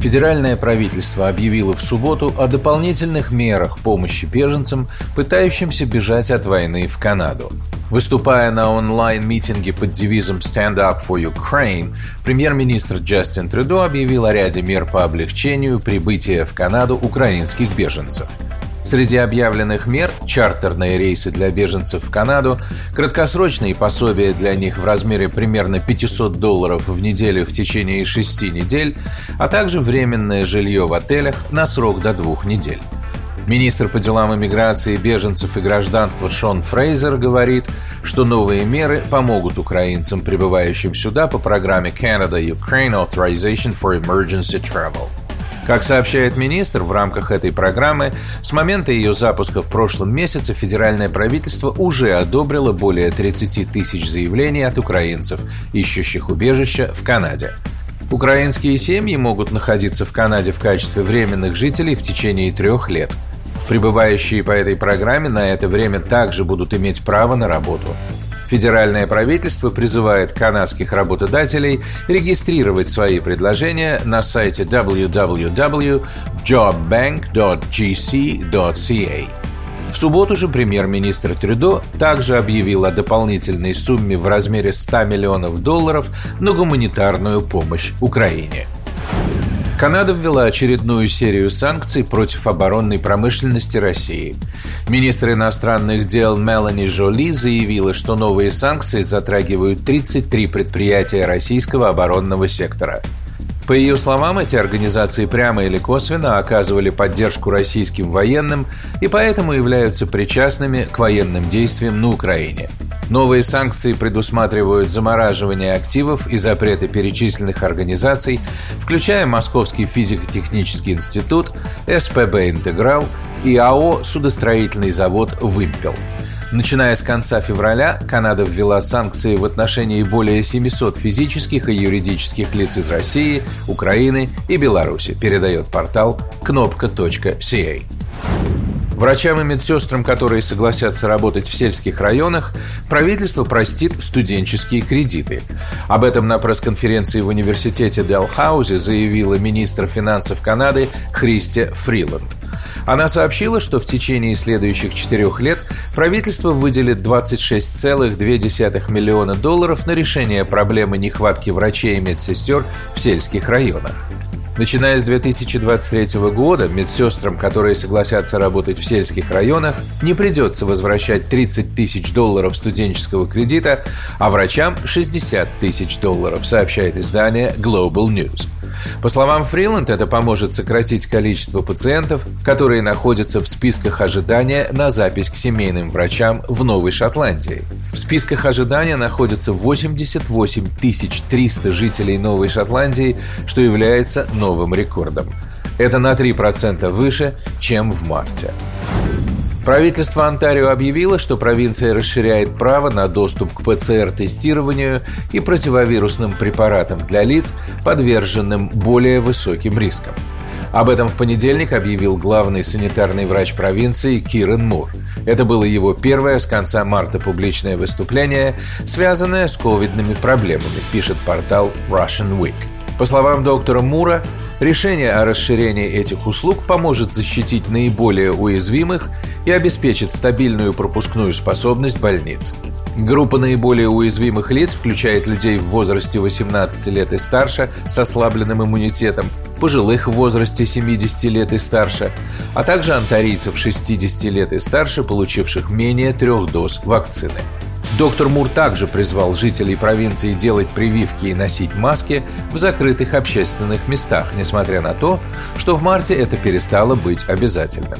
Федеральное правительство объявило в субботу о дополнительных мерах помощи беженцам, пытающимся бежать от войны в Канаду. Выступая на онлайн-митинге под девизом «Stand up for Ukraine», премьер-министр Джастин Трюдо объявил о ряде мер по облегчению прибытия в Канаду украинских беженцев. Среди объявленных мер – чартерные рейсы для беженцев в Канаду, краткосрочные пособия для них в размере примерно 500 долларов в неделю в течение шести недель, а также временное жилье в отелях на срок до двух недель. Министр по делам иммиграции, беженцев и гражданства Шон Фрейзер говорит, что новые меры помогут украинцам, прибывающим сюда по программе Canada-Ukraine Authorization for Emergency Travel. Как сообщает министр, в рамках этой программы с момента ее запуска в прошлом месяце федеральное правительство уже одобрило более 30 тысяч заявлений от украинцев, ищущих убежища в Канаде. Украинские семьи могут находиться в Канаде в качестве временных жителей в течение трех лет – Прибывающие по этой программе на это время также будут иметь право на работу. Федеральное правительство призывает канадских работодателей регистрировать свои предложения на сайте www.jobbank.gc.ca. В субботу же премьер-министр Трюдо также объявил о дополнительной сумме в размере 100 миллионов долларов на гуманитарную помощь Украине – Канада ввела очередную серию санкций против оборонной промышленности России. Министр иностранных дел Мелани Жоли заявила, что новые санкции затрагивают 33 предприятия российского оборонного сектора. По ее словам, эти организации прямо или косвенно оказывали поддержку российским военным и поэтому являются причастными к военным действиям на Украине – Новые санкции предусматривают замораживание активов и запреты перечисленных организаций, включая Московский физико-технический институт, СПБ «Интеграл» и АО «Судостроительный завод «Вымпел». Начиная с конца февраля, Канада ввела санкции в отношении более 700 физических и юридических лиц из России, Украины и Беларуси, передает портал кнопка.ca. Врачам и медсестрам, которые согласятся работать в сельских районах, правительство простит студенческие кредиты. Об этом на пресс-конференции в университете Делхаузе заявила министр финансов Канады Христи Фриланд. Она сообщила, что в течение следующих четырех лет правительство выделит 26,2 миллиона долларов на решение проблемы нехватки врачей и медсестер в сельских районах. Начиная с 2023 года медсестрам, которые согласятся работать в сельских районах, не придется возвращать 30 тысяч долларов студенческого кредита, а врачам 60 тысяч долларов, сообщает издание Global News. По словам Фриланд, это поможет сократить количество пациентов, которые находятся в списках ожидания на запись к семейным врачам в Новой Шотландии. В списках ожидания находятся 88 300 жителей Новой Шотландии, что является новым рекордом. Это на 3% выше, чем в марте. Правительство Онтарио объявило, что провинция расширяет право на доступ к ПЦР-тестированию и противовирусным препаратам для лиц, подверженным более высоким рискам. Об этом в понедельник объявил главный санитарный врач провинции Кирен Мур. Это было его первое с конца марта публичное выступление, связанное с ковидными проблемами, пишет портал Russian Week. По словам доктора Мура, решение о расширении этих услуг поможет защитить наиболее уязвимых и обеспечит стабильную пропускную способность больниц. Группа наиболее уязвимых лиц включает людей в возрасте 18 лет и старше с ослабленным иммунитетом, пожилых в возрасте 70 лет и старше, а также антарийцев 60 лет и старше, получивших менее трех доз вакцины. Доктор Мур также призвал жителей провинции делать прививки и носить маски в закрытых общественных местах, несмотря на то, что в марте это перестало быть обязательным.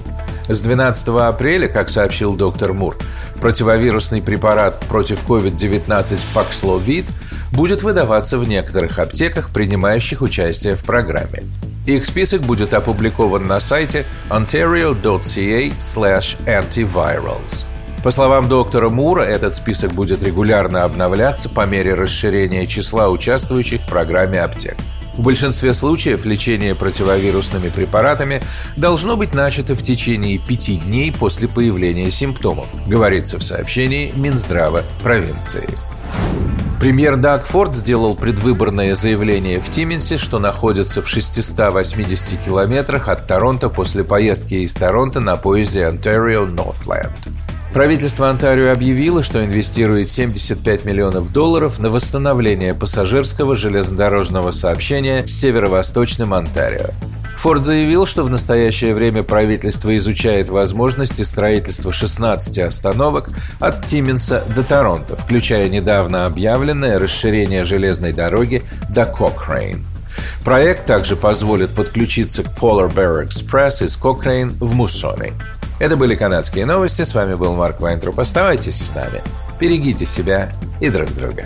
С 12 апреля, как сообщил доктор Мур, противовирусный препарат против COVID-19 Paxlovid будет выдаваться в некоторых аптеках, принимающих участие в программе. Их список будет опубликован на сайте ontario.ca/antivirals. По словам доктора Мура, этот список будет регулярно обновляться по мере расширения числа участвующих в программе аптек. В большинстве случаев лечение противовирусными препаратами должно быть начато в течение пяти дней после появления симптомов, говорится в сообщении Минздрава провинции. Премьер Даг Форд сделал предвыборное заявление в Тименсе, что находится в 680 километрах от Торонто после поездки из Торонто на поезде Ontario Northland. Правительство Онтарио объявило, что инвестирует 75 миллионов долларов на восстановление пассажирского железнодорожного сообщения с северо-восточным Онтарио. Форд заявил, что в настоящее время правительство изучает возможности строительства 16 остановок от Тимминса до Торонто, включая недавно объявленное расширение железной дороги до Кокрейн. Проект также позволит подключиться к Polar Bear Express из Кокрейн в Муссони. Это были канадские новости. С вами был Марк Вайнтруп. Оставайтесь с нами. Берегите себя и друг друга.